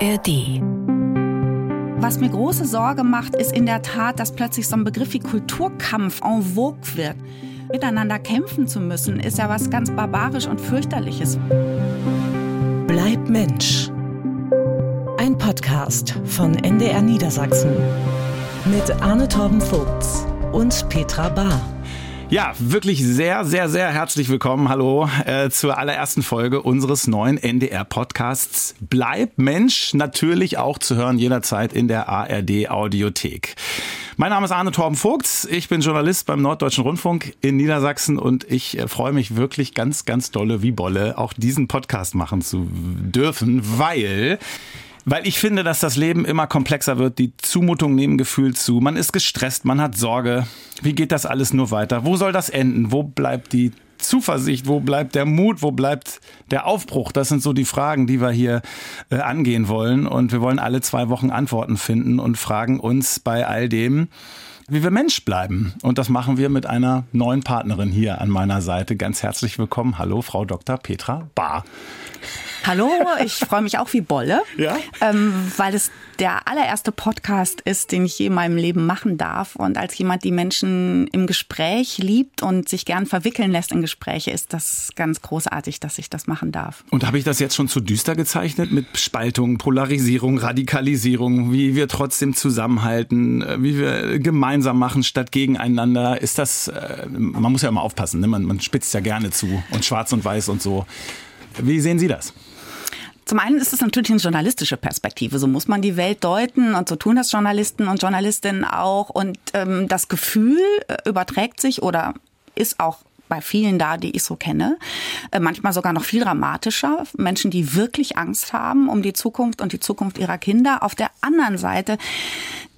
ARD. Was mir große Sorge macht, ist in der Tat, dass plötzlich so ein Begriff wie Kulturkampf en vogue wird. Miteinander kämpfen zu müssen, ist ja was ganz barbarisch und fürchterliches. Bleib Mensch. Ein Podcast von NDR Niedersachsen mit Arne Torben Vogts und Petra Bahr. Ja, wirklich sehr, sehr, sehr herzlich willkommen. Hallo äh, zur allerersten Folge unseres neuen NDR-Podcasts Bleib Mensch, natürlich auch zu hören jederzeit in der ARD Audiothek. Mein Name ist Arne Torben Vogts. Ich bin Journalist beim Norddeutschen Rundfunk in Niedersachsen und ich äh, freue mich wirklich ganz, ganz dolle wie Bolle, auch diesen Podcast machen zu dürfen, weil weil ich finde, dass das Leben immer komplexer wird. Die Zumutungen nehmen Gefühl zu. Man ist gestresst, man hat Sorge. Wie geht das alles nur weiter? Wo soll das enden? Wo bleibt die Zuversicht? Wo bleibt der Mut? Wo bleibt der Aufbruch? Das sind so die Fragen, die wir hier äh, angehen wollen. Und wir wollen alle zwei Wochen Antworten finden und fragen uns bei all dem, wie wir Mensch bleiben. Und das machen wir mit einer neuen Partnerin hier an meiner Seite. Ganz herzlich willkommen. Hallo, Frau Dr. Petra Bahr. Hallo, ich freue mich auch wie Bolle, ja? ähm, weil es der allererste Podcast ist, den ich je in meinem Leben machen darf. Und als jemand, die Menschen im Gespräch liebt und sich gern verwickeln lässt in Gespräche, ist das ganz großartig, dass ich das machen darf. Und habe ich das jetzt schon zu düster gezeichnet mit Spaltung, Polarisierung, Radikalisierung, wie wir trotzdem zusammenhalten, wie wir gemeinsam machen statt gegeneinander? Ist das, äh, man muss ja immer aufpassen, ne? man, man spitzt ja gerne zu und schwarz und weiß und so. Wie sehen Sie das? Zum einen ist es natürlich eine journalistische Perspektive. So muss man die Welt deuten und so tun das Journalisten und Journalistinnen auch. Und ähm, das Gefühl äh, überträgt sich oder ist auch bei vielen da, die ich so kenne. Äh, manchmal sogar noch viel dramatischer. Menschen, die wirklich Angst haben um die Zukunft und die Zukunft ihrer Kinder. Auf der anderen Seite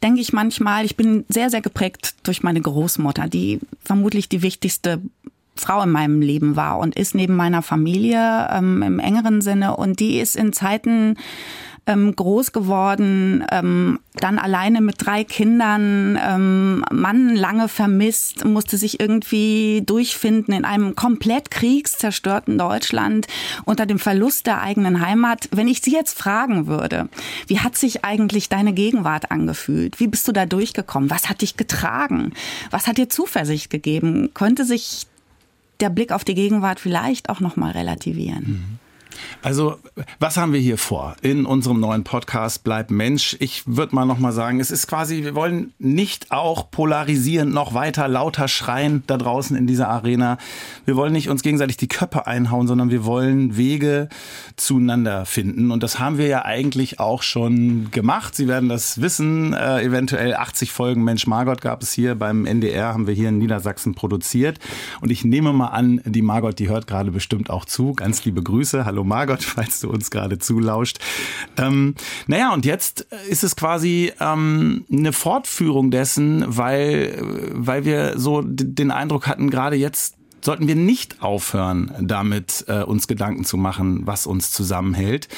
denke ich manchmal, ich bin sehr, sehr geprägt durch meine Großmutter, die vermutlich die wichtigste Frau in meinem Leben war und ist neben meiner Familie ähm, im engeren Sinne. Und die ist in Zeiten ähm, groß geworden, ähm, dann alleine mit drei Kindern, ähm, Mann lange vermisst, musste sich irgendwie durchfinden in einem komplett kriegszerstörten Deutschland unter dem Verlust der eigenen Heimat. Wenn ich Sie jetzt fragen würde, wie hat sich eigentlich deine Gegenwart angefühlt? Wie bist du da durchgekommen? Was hat dich getragen? Was hat dir Zuversicht gegeben? Könnte sich der Blick auf die Gegenwart vielleicht auch noch mal relativieren. Mhm. Also, was haben wir hier vor in unserem neuen Podcast Bleib Mensch? Ich würde mal noch mal sagen, es ist quasi, wir wollen nicht auch polarisieren, noch weiter lauter schreien da draußen in dieser Arena. Wir wollen nicht uns gegenseitig die Köpfe einhauen, sondern wir wollen Wege zueinander finden. Und das haben wir ja eigentlich auch schon gemacht. Sie werden das wissen. Äh, eventuell 80 Folgen Mensch Margot gab es hier beim NDR, haben wir hier in Niedersachsen produziert. Und ich nehme mal an, die Margot, die hört gerade bestimmt auch zu. Ganz liebe Grüße. Hallo Margot, falls du uns gerade zulauscht. Ähm, naja, und jetzt ist es quasi ähm, eine Fortführung dessen, weil, weil wir so den Eindruck hatten, gerade jetzt sollten wir nicht aufhören, damit äh, uns Gedanken zu machen, was uns zusammenhält.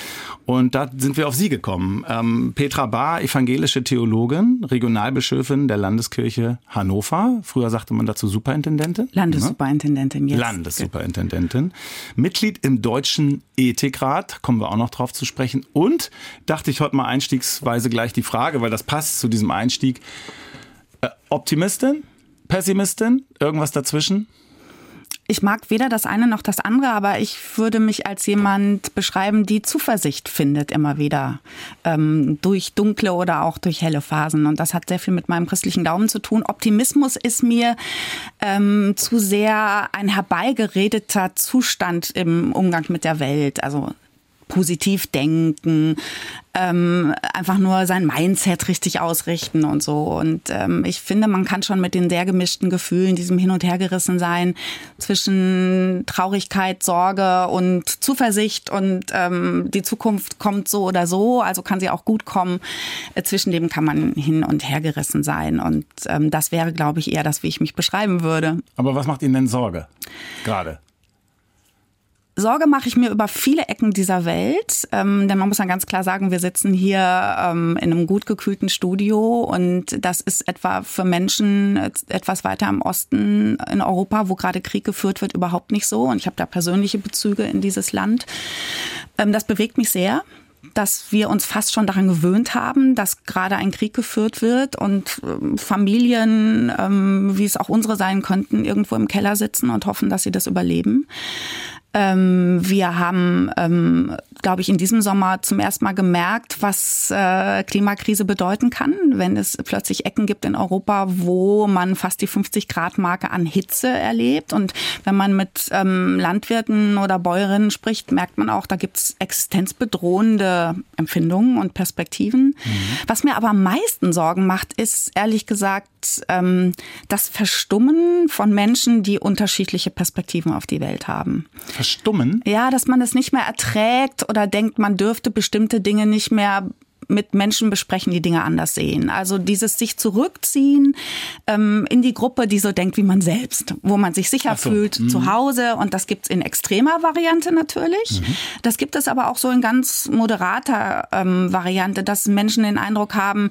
Und da sind wir auf Sie gekommen. Ähm, Petra Bahr, evangelische Theologin, Regionalbischöfin der Landeskirche Hannover. Früher sagte man dazu Superintendentin. Landessuperintendentin, jetzt. Landessuperintendentin. Mitglied im Deutschen Ethikrat, kommen wir auch noch drauf zu sprechen. Und dachte ich heute mal einstiegsweise gleich die Frage, weil das passt zu diesem Einstieg. Äh, Optimistin? Pessimistin? Irgendwas dazwischen? Ich mag weder das eine noch das andere, aber ich würde mich als jemand beschreiben, die Zuversicht findet immer wieder ähm, durch dunkle oder auch durch helle Phasen. Und das hat sehr viel mit meinem christlichen Daumen zu tun. Optimismus ist mir ähm, zu sehr ein herbeigeredeter Zustand im Umgang mit der Welt. Also positiv denken, ähm, einfach nur sein Mindset richtig ausrichten und so. Und ähm, ich finde, man kann schon mit den sehr gemischten Gefühlen, diesem Hin- und Hergerissen sein, zwischen Traurigkeit, Sorge und Zuversicht und ähm, die Zukunft kommt so oder so, also kann sie auch gut kommen. Äh, zwischen dem kann man hin und hergerissen sein. Und ähm, das wäre, glaube ich, eher das, wie ich mich beschreiben würde. Aber was macht Ihnen denn Sorge gerade? Sorge mache ich mir über viele Ecken dieser Welt, ähm, denn man muss dann ganz klar sagen, wir sitzen hier ähm, in einem gut gekühlten Studio und das ist etwa für Menschen etwas weiter im Osten in Europa, wo gerade Krieg geführt wird, überhaupt nicht so. Und ich habe da persönliche Bezüge in dieses Land. Ähm, das bewegt mich sehr dass wir uns fast schon daran gewöhnt haben, dass gerade ein Krieg geführt wird und ähm, Familien, ähm, wie es auch unsere sein könnten, irgendwo im Keller sitzen und hoffen, dass sie das überleben. Ähm, wir haben, ähm, glaube ich, in diesem Sommer zum ersten Mal gemerkt, was äh, Klimakrise bedeuten kann, wenn es plötzlich Ecken gibt in Europa, wo man fast die 50-Grad-Marke an Hitze erlebt. Und wenn man mit ähm, Landwirten oder Bäuerinnen spricht, merkt man auch, da gibt es existenzbedrohende Empfindungen und Perspektiven. Mhm. Was mir aber am meisten Sorgen macht, ist ehrlich gesagt ähm, das Verstummen von Menschen, die unterschiedliche Perspektiven auf die Welt haben verstummen? Ja, dass man es nicht mehr erträgt oder denkt, man dürfte bestimmte Dinge nicht mehr mit Menschen besprechen, die Dinge anders sehen. Also dieses sich zurückziehen ähm, in die Gruppe, die so denkt wie man selbst, wo man sich sicher so. fühlt mhm. zu Hause. Und das gibt's in extremer Variante natürlich. Mhm. Das gibt es aber auch so in ganz moderater ähm, Variante, dass Menschen den Eindruck haben,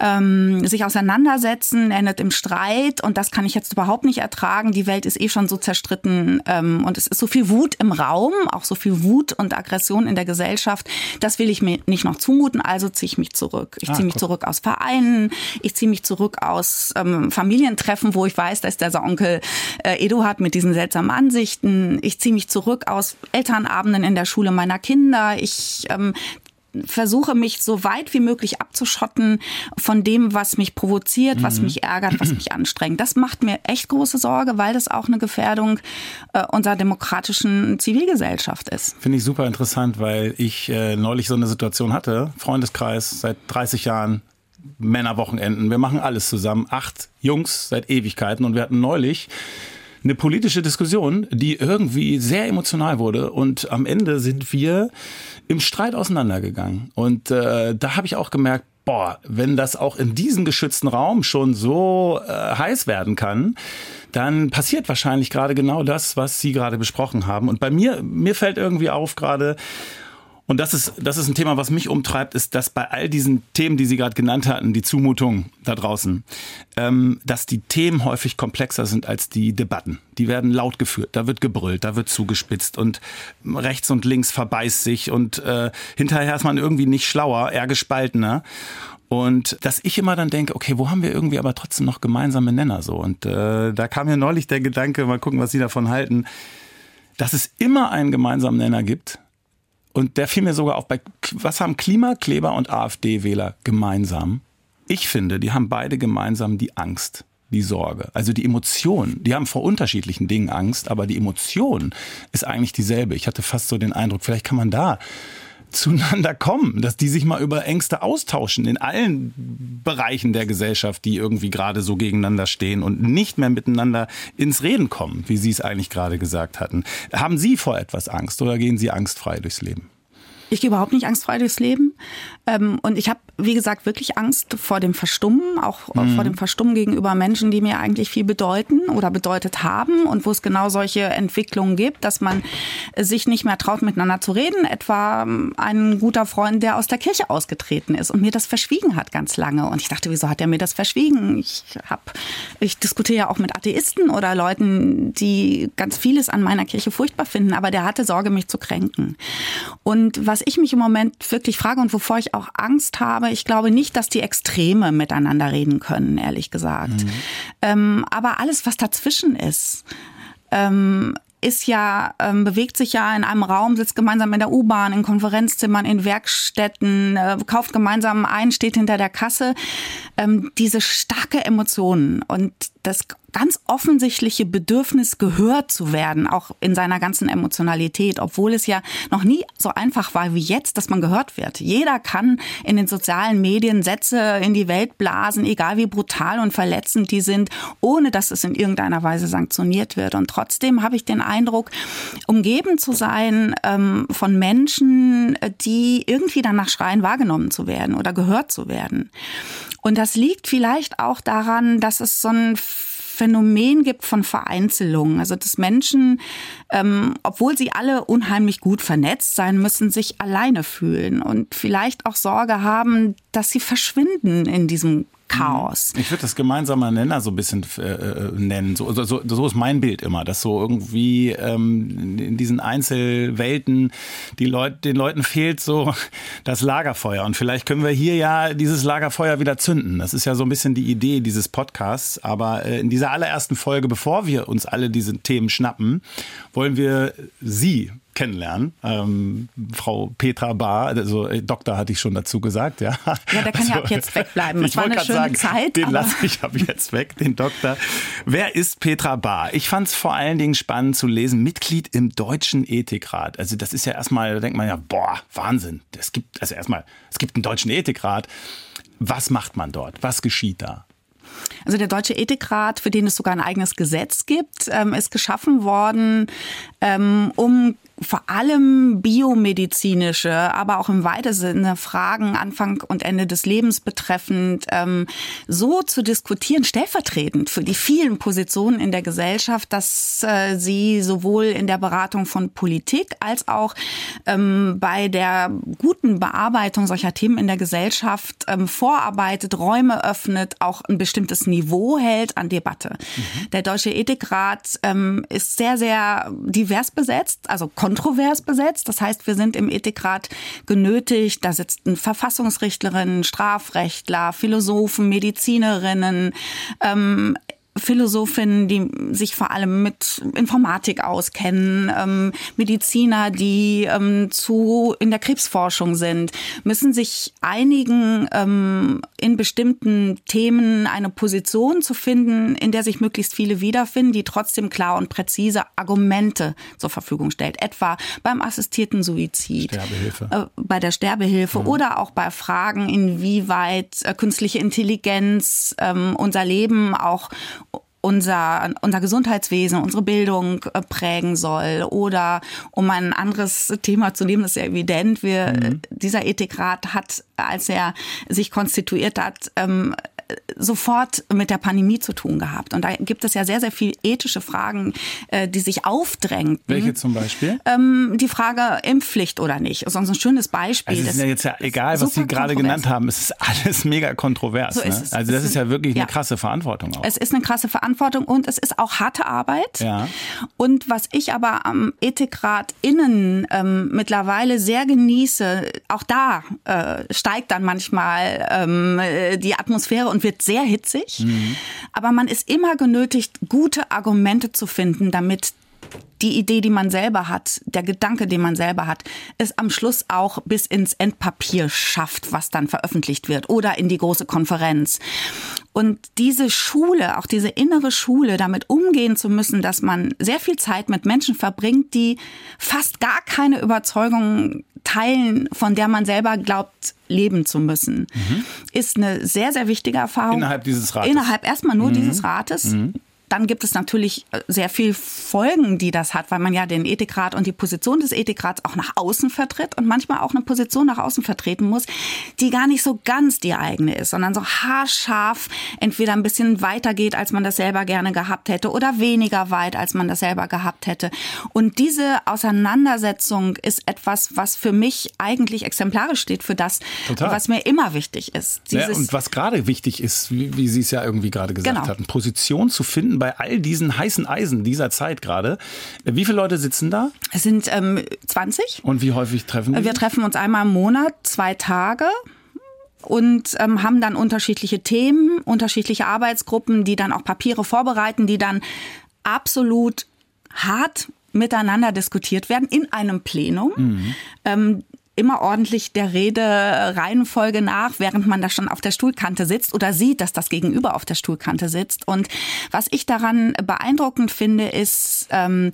ähm, sich auseinandersetzen, endet im Streit und das kann ich jetzt überhaupt nicht ertragen. Die Welt ist eh schon so zerstritten ähm, und es ist so viel Wut im Raum, auch so viel Wut und Aggression in der Gesellschaft. Das will ich mir nicht noch zumuten. Also ziehe ich mich zurück. Ich ah, ziehe mich zurück aus Vereinen, ich ziehe mich zurück aus ähm, Familientreffen, wo ich weiß, da ist der Onkel äh, Eduard mit diesen seltsamen Ansichten. Ich ziehe mich zurück aus Elternabenden in der Schule meiner Kinder. Ich ähm, versuche mich so weit wie möglich abzuschotten von dem, was mich provoziert, was mhm. mich ärgert, was mich anstrengt. Das macht mir echt große Sorge, weil das auch eine Gefährdung äh, unserer demokratischen Zivilgesellschaft ist. Finde ich super interessant, weil ich äh, neulich so eine Situation hatte, Freundeskreis seit 30 Jahren, Männerwochenenden, wir machen alles zusammen, acht Jungs seit Ewigkeiten und wir hatten neulich eine politische Diskussion, die irgendwie sehr emotional wurde und am Ende sind wir im Streit auseinandergegangen. Und äh, da habe ich auch gemerkt, boah, wenn das auch in diesem geschützten Raum schon so äh, heiß werden kann, dann passiert wahrscheinlich gerade genau das, was Sie gerade besprochen haben. Und bei mir, mir fällt irgendwie auf gerade, und das ist, das ist ein Thema, was mich umtreibt, ist, dass bei all diesen Themen, die Sie gerade genannt hatten, die Zumutung da draußen, ähm, dass die Themen häufig komplexer sind als die Debatten. Die werden laut geführt, da wird gebrüllt, da wird zugespitzt und rechts und links verbeißt sich und äh, hinterher ist man irgendwie nicht schlauer, eher gespaltener. Und dass ich immer dann denke, okay, wo haben wir irgendwie aber trotzdem noch gemeinsame Nenner so? Und äh, da kam mir neulich der Gedanke, mal gucken, was Sie davon halten, dass es immer einen gemeinsamen Nenner gibt, und der fiel mir sogar auf bei, was haben Klimakleber und AfD-Wähler gemeinsam? Ich finde, die haben beide gemeinsam die Angst, die Sorge, also die Emotion. Die haben vor unterschiedlichen Dingen Angst, aber die Emotion ist eigentlich dieselbe. Ich hatte fast so den Eindruck, vielleicht kann man da zueinander kommen, dass die sich mal über Ängste austauschen in allen Bereichen der Gesellschaft, die irgendwie gerade so gegeneinander stehen und nicht mehr miteinander ins Reden kommen, wie Sie es eigentlich gerade gesagt hatten. Haben Sie vor etwas Angst oder gehen Sie angstfrei durchs Leben? Ich gehe überhaupt nicht angstfrei durchs Leben. Ähm, und ich habe, wie gesagt, wirklich Angst vor dem Verstummen, auch mhm. vor dem Verstummen gegenüber Menschen, die mir eigentlich viel bedeuten oder bedeutet haben und wo es genau solche Entwicklungen gibt, dass man sich nicht mehr traut, miteinander zu reden. Etwa ähm, ein guter Freund, der aus der Kirche ausgetreten ist und mir das verschwiegen hat ganz lange. Und ich dachte, wieso hat er mir das verschwiegen? Ich hab, ich diskutiere ja auch mit Atheisten oder Leuten, die ganz vieles an meiner Kirche furchtbar finden, aber der hatte Sorge, mich zu kränken. Und was ich mich im Moment wirklich frage und wovor ich auch Angst habe, ich glaube nicht, dass die Extreme miteinander reden können, ehrlich gesagt. Mhm. Ähm, aber alles, was dazwischen ist, ähm, ist ja, ähm, bewegt sich ja in einem Raum, sitzt gemeinsam in der U-Bahn, in Konferenzzimmern, in Werkstätten, äh, kauft gemeinsam ein, steht hinter der Kasse. Ähm, diese starke Emotionen und das ganz offensichtliche Bedürfnis, gehört zu werden, auch in seiner ganzen Emotionalität, obwohl es ja noch nie so einfach war wie jetzt, dass man gehört wird. Jeder kann in den sozialen Medien Sätze in die Welt blasen, egal wie brutal und verletzend die sind, ohne dass es in irgendeiner Weise sanktioniert wird. Und trotzdem habe ich den Eindruck, umgeben zu sein ähm, von Menschen, die irgendwie danach schreien, wahrgenommen zu werden oder gehört zu werden. Und das liegt vielleicht auch daran, dass es so ein Phänomen gibt von Vereinzelung. Also dass Menschen, ähm, obwohl sie alle unheimlich gut vernetzt sein müssen, sich alleine fühlen und vielleicht auch Sorge haben, dass sie verschwinden in diesem Chaos. Ich würde das gemeinsamer Nenner so ein bisschen äh, äh nennen. So, so, so ist mein Bild immer, dass so irgendwie ähm, in diesen Einzelwelten die Leute, den Leuten fehlt so das Lagerfeuer. Und vielleicht können wir hier ja dieses Lagerfeuer wieder zünden. Das ist ja so ein bisschen die Idee dieses Podcasts. Aber äh, in dieser allerersten Folge, bevor wir uns alle diese Themen schnappen, wollen wir Sie kennenlernen. Ähm, Frau Petra Bahr, also äh, Doktor hatte ich schon dazu gesagt, ja. Ja, der kann also, ja ab jetzt wegbleiben. Es war eine schöne sagen, Zeit. Den lasse ich ab jetzt weg, den Doktor. Wer ist Petra Bahr? Ich fand es vor allen Dingen spannend zu lesen, Mitglied im Deutschen Ethikrat. Also das ist ja erstmal, da denkt man ja, boah, Wahnsinn. Es gibt, also erstmal, es gibt einen Deutschen Ethikrat. Was macht man dort? Was geschieht da? Also der Deutsche Ethikrat, für den es sogar ein eigenes Gesetz gibt, ähm, ist geschaffen worden, ähm, um vor allem biomedizinische, aber auch im weiteren Sinne Fragen Anfang und Ende des Lebens betreffend ähm, so zu diskutieren, stellvertretend für die vielen Positionen in der Gesellschaft, dass äh, sie sowohl in der Beratung von Politik als auch ähm, bei der guten Bearbeitung solcher Themen in der Gesellschaft ähm, vorarbeitet, Räume öffnet, auch ein bestimmtes Niveau hält an Debatte. Mhm. Der Deutsche Ethikrat ähm, ist sehr, sehr divers besetzt, also kontrovers besetzt. Das heißt, wir sind im Ethikrat genötigt, da sitzen Verfassungsrichtlerinnen, Strafrechtler, Philosophen, Medizinerinnen, ähm, Philosophinnen, die sich vor allem mit Informatik auskennen, ähm, Mediziner, die ähm, zu in der Krebsforschung sind, müssen sich einigen, ähm, in bestimmten Themen eine Position zu finden, in der sich möglichst viele wiederfinden, die trotzdem klar und präzise Argumente zur Verfügung stellt. Etwa beim assistierten Suizid, Sterbehilfe. Äh, bei der Sterbehilfe mhm. oder auch bei Fragen, inwieweit äh, künstliche Intelligenz ähm, unser Leben auch unser, unser Gesundheitswesen, unsere Bildung äh, prägen soll. Oder um ein anderes Thema zu nehmen, das ist ja evident, wir, mhm. dieser Ethikrat hat, als er sich konstituiert hat, ähm, sofort mit der Pandemie zu tun gehabt. Und da gibt es ja sehr, sehr viele ethische Fragen, äh, die sich aufdrängen. Welche zum Beispiel? Ähm, die Frage Impfpflicht oder nicht. Das ist ein schönes Beispiel. Also es ist ja jetzt ja egal, was Sie gerade genannt haben. Es ist alles mega kontrovers. So ne? Also das ist ja wirklich eine krasse Verantwortung auch. Es ist eine krasse Verantwortung und es ist auch harte Arbeit. Ja. Und was ich aber am Ethikrat innen ähm, mittlerweile sehr genieße, auch da äh, steigt dann manchmal ähm, die Atmosphäre und wird sehr hitzig. Mhm. Aber man ist immer genötigt, gute Argumente zu finden, damit die Idee, die man selber hat, der Gedanke, den man selber hat, es am Schluss auch bis ins Endpapier schafft, was dann veröffentlicht wird oder in die große Konferenz. Und diese Schule, auch diese innere Schule, damit umgehen zu müssen, dass man sehr viel Zeit mit Menschen verbringt, die fast gar keine Überzeugung teilen, von der man selber glaubt, leben zu müssen, mhm. ist eine sehr, sehr wichtige Erfahrung. Innerhalb dieses Rates. Innerhalb erstmal nur mhm. dieses Rates. Mhm dann gibt es natürlich äh, sehr viel Folgen, die das hat, weil man ja den Ethikrat und die Position des Ethikrats auch nach außen vertritt und manchmal auch eine Position nach außen vertreten muss, die gar nicht so ganz die eigene ist, sondern so haarscharf entweder ein bisschen weiter geht, als man das selber gerne gehabt hätte oder weniger weit, als man das selber gehabt hätte. Und diese Auseinandersetzung ist etwas, was für mich eigentlich exemplarisch steht für das, Total. was mir immer wichtig ist. Ja, und was gerade wichtig ist, wie, wie Sie es ja irgendwie gerade gesagt genau. hatten, Position zu finden bei all diesen heißen Eisen dieser Zeit gerade. Wie viele Leute sitzen da? Es sind ähm, 20. Und wie häufig treffen Sie? Wir treffen uns einmal im Monat, zwei Tage und ähm, haben dann unterschiedliche Themen, unterschiedliche Arbeitsgruppen, die dann auch Papiere vorbereiten, die dann absolut hart miteinander diskutiert werden in einem Plenum. Mhm. Ähm, immer ordentlich der Rede Reihenfolge nach, während man da schon auf der Stuhlkante sitzt oder sieht, dass das Gegenüber auf der Stuhlkante sitzt. Und was ich daran beeindruckend finde, ist, ähm,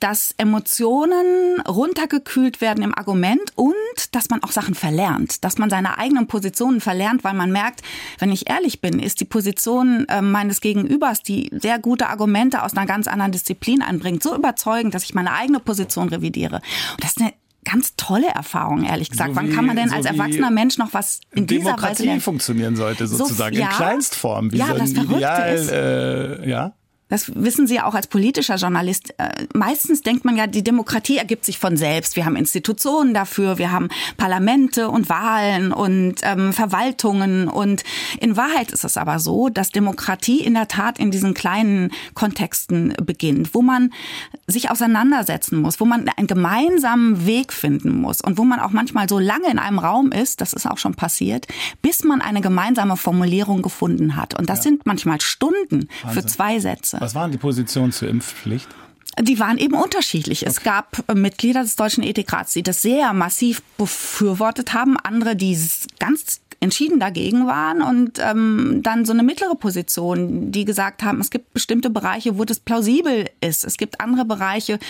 dass Emotionen runtergekühlt werden im Argument und dass man auch Sachen verlernt, dass man seine eigenen Positionen verlernt, weil man merkt, wenn ich ehrlich bin, ist die Position äh, meines Gegenübers, die sehr gute Argumente aus einer ganz anderen Disziplin anbringt, so überzeugend, dass ich meine eigene Position revidiere. Und das ist eine ganz tolle Erfahrung, ehrlich gesagt. So Wann kann man denn so als erwachsener Mensch noch was in dieser Demokratie Weise Demokratie funktionieren sollte sozusagen so, ja, in Kleinstform. Wie ja, so das Verrückte Ideal, ist, äh, ja. Das wissen Sie ja auch als politischer Journalist. Äh, meistens denkt man ja, die Demokratie ergibt sich von selbst. Wir haben Institutionen dafür, wir haben Parlamente und Wahlen und ähm, Verwaltungen. Und in Wahrheit ist es aber so, dass Demokratie in der Tat in diesen kleinen Kontexten beginnt, wo man sich auseinandersetzen muss, wo man einen gemeinsamen Weg finden muss und wo man auch manchmal so lange in einem Raum ist, das ist auch schon passiert, bis man eine gemeinsame Formulierung gefunden hat. Und das ja. sind manchmal Stunden Wahnsinn. für zwei Sätze. Was waren die Positionen zur Impfpflicht? Die waren eben unterschiedlich. Okay. Es gab äh, Mitglieder des Deutschen Ethikrats, die das sehr massiv befürwortet haben, andere, die ganz entschieden dagegen waren und ähm, dann so eine mittlere Position, die gesagt haben, es gibt bestimmte Bereiche, wo das plausibel ist. Es gibt andere Bereiche,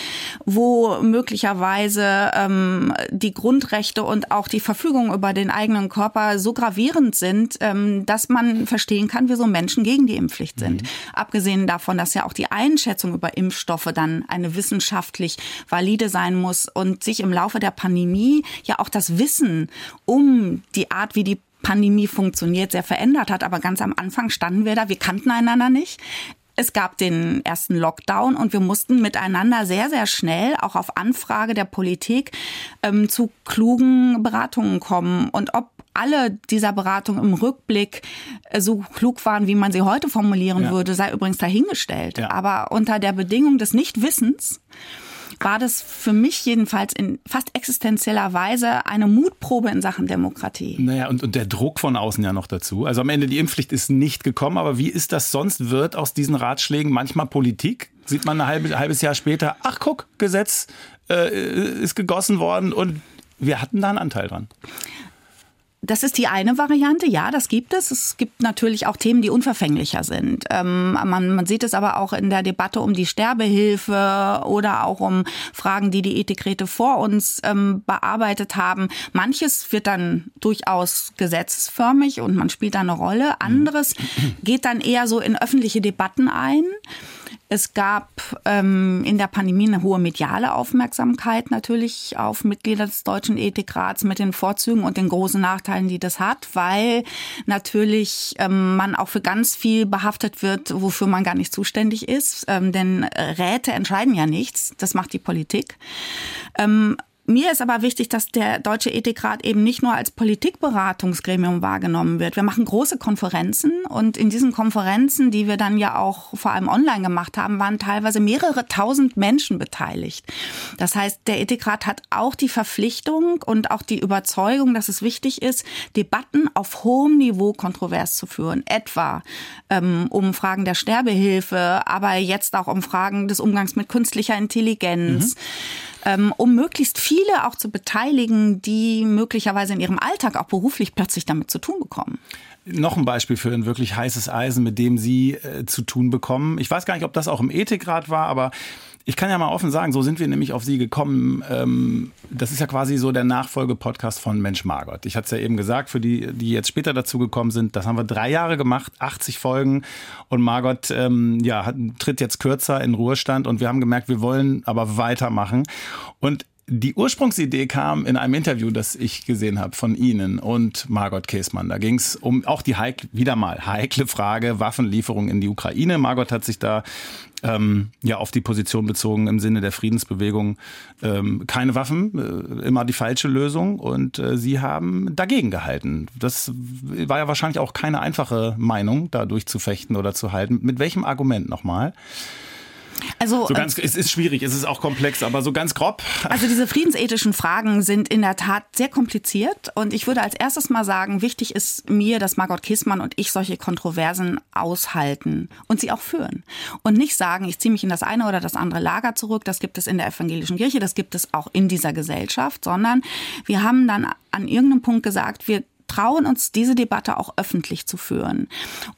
wo möglicherweise ähm, die Grundrechte und auch die Verfügung über den eigenen Körper so gravierend sind, ähm, dass man verstehen kann, wieso Menschen gegen die Impfpflicht sind. Mhm. Abgesehen davon, dass ja auch die Einschätzung über Impfstoffe dann eine wissenschaftlich valide sein muss und sich im Laufe der Pandemie ja auch das Wissen um die Art, wie die Pandemie funktioniert, sehr verändert hat. Aber ganz am Anfang standen wir da, wir kannten einander nicht. Es gab den ersten Lockdown und wir mussten miteinander sehr, sehr schnell, auch auf Anfrage der Politik, ähm, zu klugen Beratungen kommen. Und ob alle dieser Beratungen im Rückblick äh, so klug waren, wie man sie heute formulieren ja. würde, sei übrigens dahingestellt. Ja. Aber unter der Bedingung des Nichtwissens war das für mich jedenfalls in fast existenzieller Weise eine Mutprobe in Sachen Demokratie. Naja, und, und der Druck von außen ja noch dazu. Also am Ende die Impfpflicht ist nicht gekommen, aber wie ist das sonst? Wird aus diesen Ratschlägen manchmal Politik? Sieht man ein halbes, halbes Jahr später, ach guck, Gesetz äh, ist gegossen worden und wir hatten da einen Anteil dran. Das ist die eine Variante, ja, das gibt es. Es gibt natürlich auch Themen, die unverfänglicher sind. Ähm, man, man sieht es aber auch in der Debatte um die Sterbehilfe oder auch um Fragen, die die Ethikräte vor uns ähm, bearbeitet haben. Manches wird dann durchaus gesetzesförmig und man spielt da eine Rolle. Anderes geht dann eher so in öffentliche Debatten ein. Es gab ähm, in der Pandemie eine hohe mediale Aufmerksamkeit natürlich auf Mitglieder des Deutschen Ethikrats mit den Vorzügen und den großen Nachteilen, die das hat, weil natürlich ähm, man auch für ganz viel behaftet wird, wofür man gar nicht zuständig ist. Ähm, denn Räte entscheiden ja nichts, das macht die Politik. Ähm, mir ist aber wichtig, dass der Deutsche Ethikrat eben nicht nur als Politikberatungsgremium wahrgenommen wird. Wir machen große Konferenzen und in diesen Konferenzen, die wir dann ja auch vor allem online gemacht haben, waren teilweise mehrere tausend Menschen beteiligt. Das heißt, der Ethikrat hat auch die Verpflichtung und auch die Überzeugung, dass es wichtig ist, Debatten auf hohem Niveau kontrovers zu führen. Etwa ähm, um Fragen der Sterbehilfe, aber jetzt auch um Fragen des Umgangs mit künstlicher Intelligenz. Mhm um möglichst viele auch zu beteiligen, die möglicherweise in ihrem Alltag auch beruflich plötzlich damit zu tun bekommen. Noch ein Beispiel für ein wirklich heißes Eisen, mit dem Sie äh, zu tun bekommen. Ich weiß gar nicht, ob das auch im Ethikrat war, aber ich kann ja mal offen sagen, so sind wir nämlich auf Sie gekommen. Ähm, das ist ja quasi so der Nachfolgepodcast von Mensch Margot. Ich hatte es ja eben gesagt, für die, die jetzt später dazu gekommen sind, das haben wir drei Jahre gemacht, 80 Folgen. Und Margot ähm, ja, tritt jetzt kürzer in Ruhestand und wir haben gemerkt, wir wollen aber weitermachen. Und die Ursprungsidee kam in einem Interview, das ich gesehen habe von Ihnen und Margot Käßmann. Da ging es um auch die heikle, wieder mal heikle Frage Waffenlieferung in die Ukraine. Margot hat sich da ähm, ja auf die Position bezogen im Sinne der Friedensbewegung ähm, keine Waffen, äh, immer die falsche Lösung und äh, Sie haben dagegen gehalten. Das war ja wahrscheinlich auch keine einfache Meinung, da durchzufechten oder zu halten. Mit welchem Argument nochmal? Also so ganz, äh, es ist schwierig, es ist auch komplex, aber so ganz grob. Also diese friedensethischen Fragen sind in der Tat sehr kompliziert und ich würde als erstes mal sagen, wichtig ist mir, dass Margot Kissmann und ich solche Kontroversen aushalten und sie auch führen und nicht sagen, ich ziehe mich in das eine oder das andere Lager zurück. Das gibt es in der evangelischen Kirche, das gibt es auch in dieser Gesellschaft, sondern wir haben dann an irgendeinem Punkt gesagt, wir trauen uns diese Debatte auch öffentlich zu führen.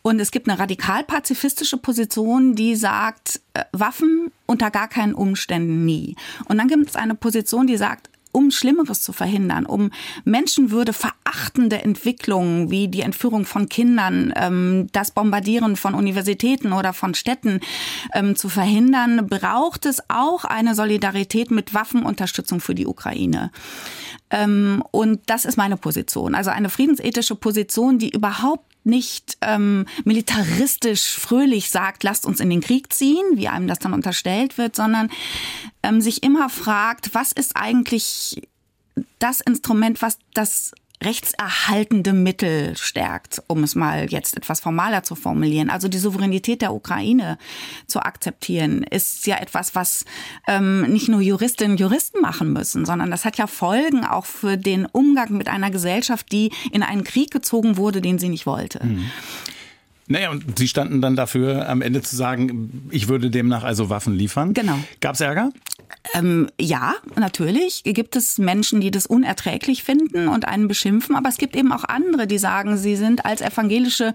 Und es gibt eine radikal pazifistische Position, die sagt, äh, Waffen unter gar keinen Umständen nie. Und dann gibt es eine Position, die sagt, um Schlimmeres zu verhindern, um Menschenwürde verachtende Entwicklungen wie die Entführung von Kindern, ähm, das Bombardieren von Universitäten oder von Städten ähm, zu verhindern, braucht es auch eine Solidarität mit Waffenunterstützung für die Ukraine. Ähm, und das ist meine Position. Also eine friedensethische Position, die überhaupt nicht ähm, militaristisch fröhlich sagt, lasst uns in den Krieg ziehen, wie einem das dann unterstellt wird, sondern ähm, sich immer fragt, was ist eigentlich das Instrument, was das rechtserhaltende Mittel stärkt, um es mal jetzt etwas formaler zu formulieren. Also die Souveränität der Ukraine zu akzeptieren, ist ja etwas, was ähm, nicht nur Juristinnen und Juristen machen müssen, sondern das hat ja Folgen auch für den Umgang mit einer Gesellschaft, die in einen Krieg gezogen wurde, den sie nicht wollte. Mhm. Naja, und Sie standen dann dafür, am Ende zu sagen, ich würde demnach also Waffen liefern. Genau. Gab es Ärger? Ähm, ja, natürlich gibt es Menschen, die das unerträglich finden und einen beschimpfen, aber es gibt eben auch andere, die sagen, sie sind als evangelische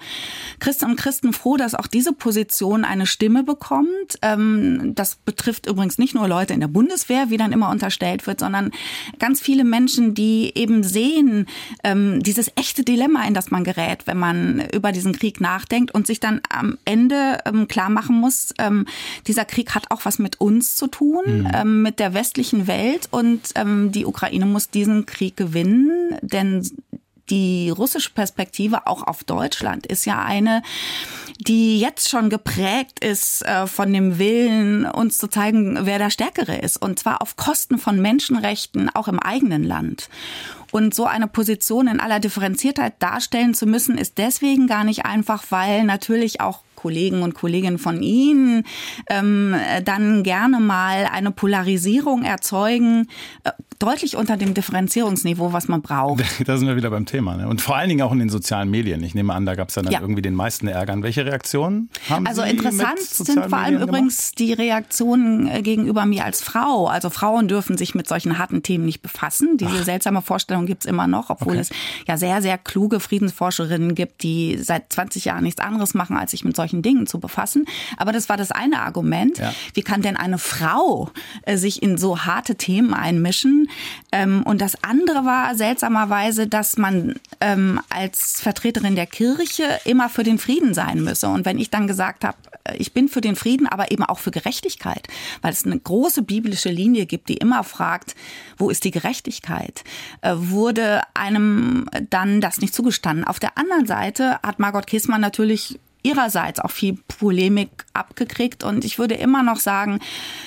Christen und Christen froh, dass auch diese Position eine Stimme bekommt. Ähm, das betrifft übrigens nicht nur Leute in der Bundeswehr, wie dann immer unterstellt wird, sondern ganz viele Menschen, die eben sehen, ähm, dieses echte Dilemma, in das man gerät, wenn man über diesen Krieg nachdenkt und sich dann am Ende ähm, klar machen muss, ähm, dieser Krieg hat auch was mit uns zu tun. Mhm ähm, mit der westlichen Welt und ähm, die Ukraine muss diesen Krieg gewinnen, denn die russische Perspektive auch auf Deutschland ist ja eine, die jetzt schon geprägt ist äh, von dem Willen, uns zu zeigen, wer der Stärkere ist. Und zwar auf Kosten von Menschenrechten, auch im eigenen Land. Und so eine Position in aller Differenziertheit darstellen zu müssen, ist deswegen gar nicht einfach, weil natürlich auch Kollegen und Kolleginnen von Ihnen ähm, dann gerne mal eine Polarisierung erzeugen, äh, deutlich unter dem Differenzierungsniveau, was man braucht. Da sind wir wieder beim Thema. Ne? Und vor allen Dingen auch in den sozialen Medien. Ich nehme an, da gab es dann ja. irgendwie den meisten Ärgern. Welche Reaktionen haben also Sie Also interessant sind vor allem übrigens die Reaktionen äh, gegenüber mir als Frau. Also Frauen dürfen sich mit solchen harten Themen nicht befassen. Diese Ach. seltsame Vorstellung gibt es immer noch, obwohl okay. es ja sehr, sehr kluge Friedensforscherinnen gibt, die seit 20 Jahren nichts anderes machen, als sich mit solchen Dingen zu befassen. Aber das war das eine Argument. Ja. Wie kann denn eine Frau äh, sich in so harte Themen einmischen? Ähm, und das andere war seltsamerweise, dass man ähm, als Vertreterin der Kirche immer für den Frieden sein müsse. Und wenn ich dann gesagt habe, äh, ich bin für den Frieden, aber eben auch für Gerechtigkeit, weil es eine große biblische Linie gibt, die immer fragt, wo ist die Gerechtigkeit, äh, wurde einem dann das nicht zugestanden. Auf der anderen Seite hat Margot Kissmann natürlich ihrerseits auch viel Polemik abgekriegt. Und ich würde immer noch sagen,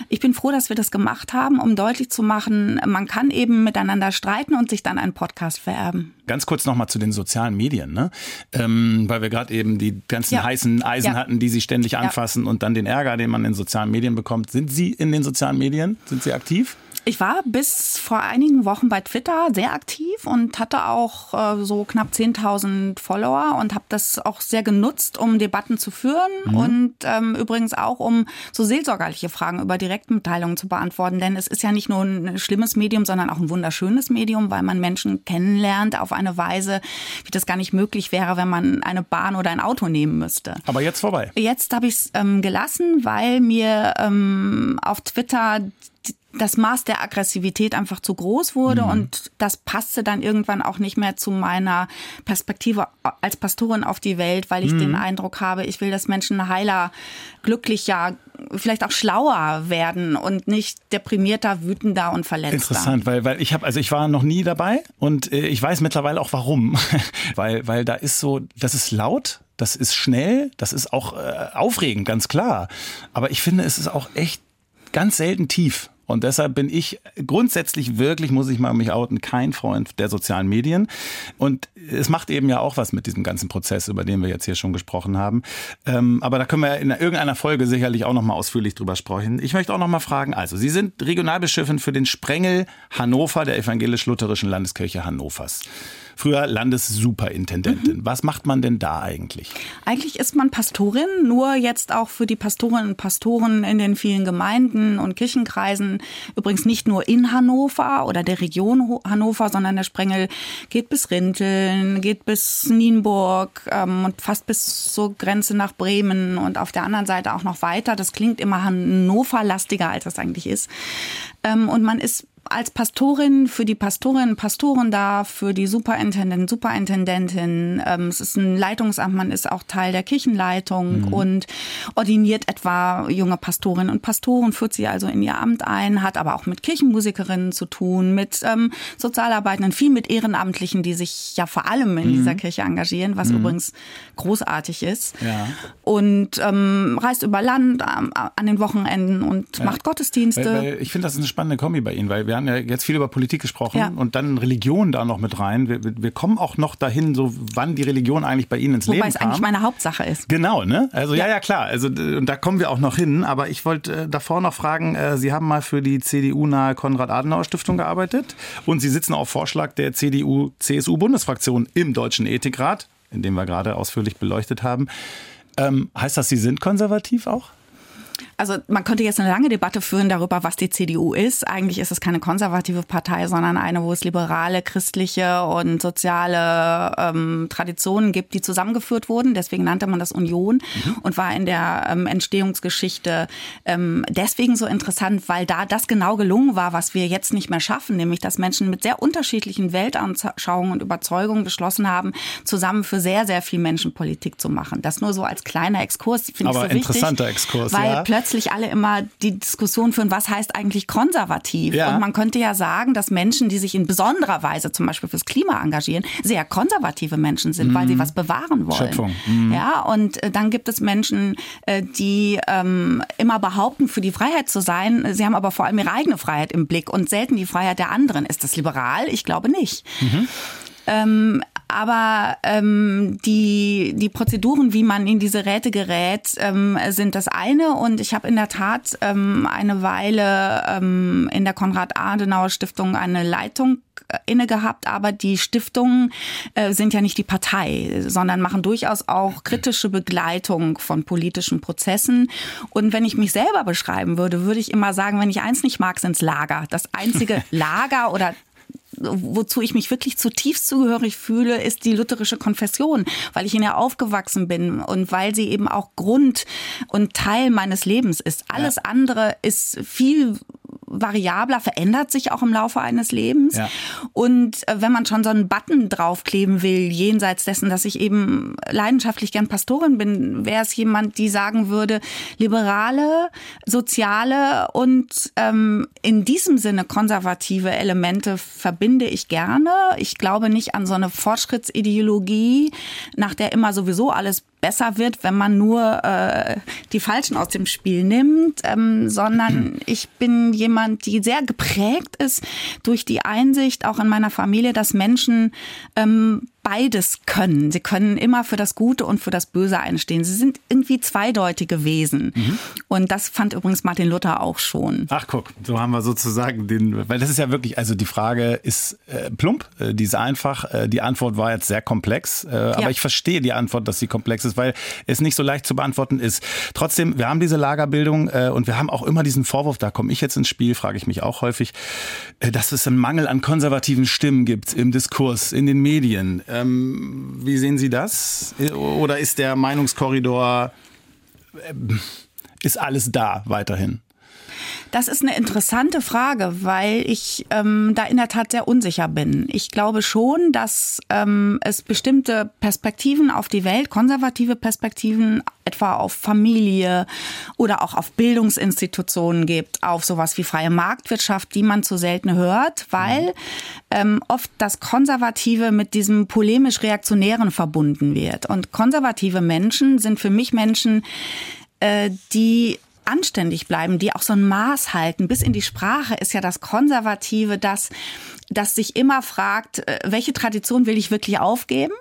ich bin froh, dass wir das gemacht haben, um deutlich zu machen, man kann eben miteinander streiten und sich dann einen Podcast vererben. Ganz kurz nochmal zu den sozialen Medien, ne? Ähm, weil wir gerade eben die ganzen ja. heißen Eisen ja. hatten, die Sie ständig anfassen ja. und dann den Ärger, den man in sozialen Medien bekommt. Sind Sie in den sozialen Medien? Sind Sie aktiv? Ich war bis vor einigen Wochen bei Twitter sehr aktiv und hatte auch äh, so knapp 10.000 Follower und habe das auch sehr genutzt, um Debatten zu führen mhm. und ähm, übrigens auch, um so seelsorgerliche Fragen über Direktmitteilungen zu beantworten. Denn es ist ja nicht nur ein schlimmes Medium, sondern auch ein wunderschönes Medium, weil man Menschen kennenlernt auf eine Weise, wie das gar nicht möglich wäre, wenn man eine Bahn oder ein Auto nehmen müsste. Aber jetzt vorbei. Jetzt habe ich es ähm, gelassen, weil mir ähm, auf Twitter das Maß der Aggressivität einfach zu groß wurde mhm. und das passte dann irgendwann auch nicht mehr zu meiner Perspektive als Pastorin auf die Welt, weil ich mhm. den Eindruck habe, ich will, dass Menschen heiler, glücklicher, vielleicht auch schlauer werden und nicht deprimierter, wütender und verletzter. Interessant, weil weil ich habe also ich war noch nie dabei und äh, ich weiß mittlerweile auch warum, weil weil da ist so, das ist laut, das ist schnell, das ist auch äh, aufregend, ganz klar, aber ich finde, es ist auch echt ganz selten tief. Und deshalb bin ich grundsätzlich wirklich, muss ich mal mich outen, kein Freund der sozialen Medien. Und es macht eben ja auch was mit diesem ganzen Prozess, über den wir jetzt hier schon gesprochen haben. Ähm, aber da können wir in irgendeiner Folge sicherlich auch nochmal ausführlich drüber sprechen. Ich möchte auch nochmal fragen, also Sie sind Regionalbischöfin für den Sprengel Hannover der evangelisch-lutherischen Landeskirche Hannovers früher Landessuperintendentin. Mhm. Was macht man denn da eigentlich? Eigentlich ist man Pastorin, nur jetzt auch für die Pastorinnen und Pastoren in den vielen Gemeinden und Kirchenkreisen. Übrigens nicht nur in Hannover oder der Region Hannover, sondern der Sprengel geht bis Rinteln, geht bis Nienburg ähm, und fast bis zur Grenze nach Bremen und auf der anderen Seite auch noch weiter. Das klingt immer Hannover-lastiger, als das eigentlich ist. Ähm, und man ist als Pastorin für die Pastorinnen und Pastoren da, für die Superintendenten, Superintendentin. Ähm, es ist ein Leitungsamt, man ist auch Teil der Kirchenleitung mhm. und ordiniert etwa junge Pastorinnen und Pastoren, führt sie also in ihr Amt ein, hat aber auch mit Kirchenmusikerinnen zu tun, mit ähm, Sozialarbeitenden, viel mit Ehrenamtlichen, die sich ja vor allem in mhm. dieser Kirche engagieren, was mhm. übrigens großartig ist. Ja. Und ähm, reist über Land an den Wochenenden und ja. macht Gottesdienste. Weil, weil ich finde, das ist eine spannende Kombi bei Ihnen, weil wir haben ja jetzt viel über Politik gesprochen ja. und dann Religion da noch mit rein. Wir, wir kommen auch noch dahin, so wann die Religion eigentlich bei Ihnen ins Wobei Leben kam. Wobei es eigentlich meine Hauptsache ist. Genau, ne? Also ja, ja, ja klar. Also und da kommen wir auch noch hin. Aber ich wollte äh, davor noch fragen, äh, Sie haben mal für die CDU-nahe Konrad-Adenauer-Stiftung gearbeitet und Sie sitzen auf Vorschlag der CDU-CSU-Bundesfraktion im Deutschen Ethikrat, in dem wir gerade ausführlich beleuchtet haben. Ähm, heißt das, Sie sind konservativ auch? Also man könnte jetzt eine lange Debatte führen darüber, was die CDU ist. Eigentlich ist es keine konservative Partei, sondern eine, wo es liberale, christliche und soziale ähm, Traditionen gibt, die zusammengeführt wurden. Deswegen nannte man das Union mhm. und war in der ähm, Entstehungsgeschichte ähm, deswegen so interessant, weil da das genau gelungen war, was wir jetzt nicht mehr schaffen, nämlich dass Menschen mit sehr unterschiedlichen Weltanschauungen und Überzeugungen beschlossen haben, zusammen für sehr, sehr viel Menschen Politik zu machen. Das nur so als kleiner Exkurs, finde ich so wichtig. interessanter Exkurs, weil ja plötzlich alle immer die Diskussion führen, was heißt eigentlich konservativ? Ja. Und man könnte ja sagen, dass Menschen, die sich in besonderer Weise zum Beispiel fürs Klima engagieren, sehr konservative Menschen sind, mhm. weil sie mhm. was bewahren wollen. Schöpfung. Mhm. Ja, und äh, dann gibt es Menschen, äh, die ähm, immer behaupten, für die Freiheit zu sein. Sie haben aber vor allem ihre eigene Freiheit im Blick und selten die Freiheit der anderen. Ist das liberal? Ich glaube nicht. Mhm. Ähm, aber ähm, die, die Prozeduren, wie man in diese Räte gerät, ähm, sind das eine. Und ich habe in der Tat ähm, eine Weile ähm, in der Konrad-Adenauer-Stiftung eine Leitung äh, inne gehabt, aber die Stiftungen äh, sind ja nicht die Partei, sondern machen durchaus auch kritische Begleitung von politischen Prozessen. Und wenn ich mich selber beschreiben würde, würde ich immer sagen, wenn ich eins nicht mag, sind's Lager. Das einzige Lager oder wozu ich mich wirklich zutiefst zugehörig fühle, ist die lutherische Konfession, weil ich in ihr aufgewachsen bin und weil sie eben auch Grund und Teil meines Lebens ist. Alles ja. andere ist viel variabler, verändert sich auch im Laufe eines Lebens. Ja. Und äh, wenn man schon so einen Button draufkleben will, jenseits dessen, dass ich eben leidenschaftlich gern Pastorin bin, wäre es jemand, die sagen würde, liberale, soziale und ähm, in diesem Sinne konservative Elemente verbinde ich gerne. Ich glaube nicht an so eine Fortschrittsideologie, nach der immer sowieso alles besser wird, wenn man nur äh, die Falschen aus dem Spiel nimmt, ähm, sondern ich bin jemand, die sehr geprägt ist durch die Einsicht auch in meiner Familie, dass Menschen ähm, beides können. Sie können immer für das Gute und für das Böse einstehen. Sie sind irgendwie zweideutige Wesen. Mhm. Und das fand übrigens Martin Luther auch schon. Ach guck, so haben wir sozusagen den, weil das ist ja wirklich, also die Frage ist äh, plump, äh, die ist einfach. Äh, die Antwort war jetzt sehr komplex, äh, aber ja. ich verstehe die Antwort, dass sie komplex ist, weil es nicht so leicht zu beantworten ist. Trotzdem, wir haben diese Lagerbildung äh, und wir haben auch immer diesen Vorwurf, da komme ich jetzt ins Spiel, frage ich mich auch häufig, äh, dass es einen Mangel an konservativen Stimmen gibt im Diskurs, in den Medien. Ähm, wie sehen Sie das? Oder ist der Meinungskorridor, äh, ist alles da weiterhin? Das ist eine interessante Frage, weil ich ähm, da in der Tat sehr unsicher bin. Ich glaube schon, dass ähm, es bestimmte Perspektiven auf die Welt, konservative Perspektiven, etwa auf Familie oder auch auf Bildungsinstitutionen gibt, auf sowas wie freie Marktwirtschaft, die man zu selten hört, weil ähm, oft das Konservative mit diesem polemisch-reaktionären verbunden wird. Und konservative Menschen sind für mich Menschen, äh, die anständig bleiben, die auch so ein Maß halten. Bis in die Sprache ist ja das Konservative, das, das sich immer fragt, äh, welche Tradition will ich wirklich aufgeben?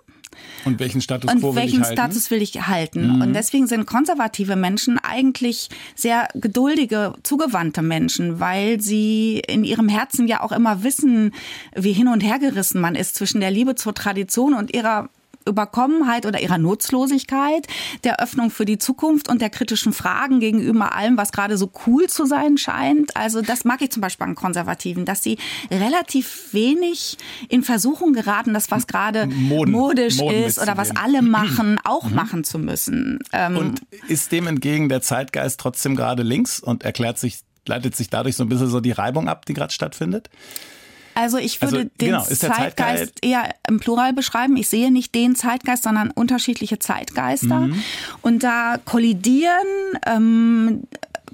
Und welchen Status quo will welchen ich halten? Status will ich halten? Mhm. Und deswegen sind konservative Menschen eigentlich sehr geduldige, zugewandte Menschen, weil sie in ihrem Herzen ja auch immer wissen, wie hin und her gerissen man ist zwischen der Liebe zur Tradition und ihrer Überkommenheit oder ihrer Nutzlosigkeit, der Öffnung für die Zukunft und der kritischen Fragen gegenüber allem, was gerade so cool zu sein scheint. Also das mag ich zum Beispiel an Konservativen, dass sie relativ wenig in Versuchung geraten, das was gerade modisch Moden ist oder was alle machen, auch mhm. machen zu müssen. Ähm, und ist dem entgegen der Zeitgeist trotzdem gerade links und erklärt sich leitet sich dadurch so ein bisschen so die Reibung ab, die gerade stattfindet? Also ich würde also, den genau, Zeitgeist, Zeitgeist, eher im Plural beschreiben. Ich sehe nicht den Zeitgeist, sondern unterschiedliche Zeitgeister. Mhm. Und da kollidieren ähm,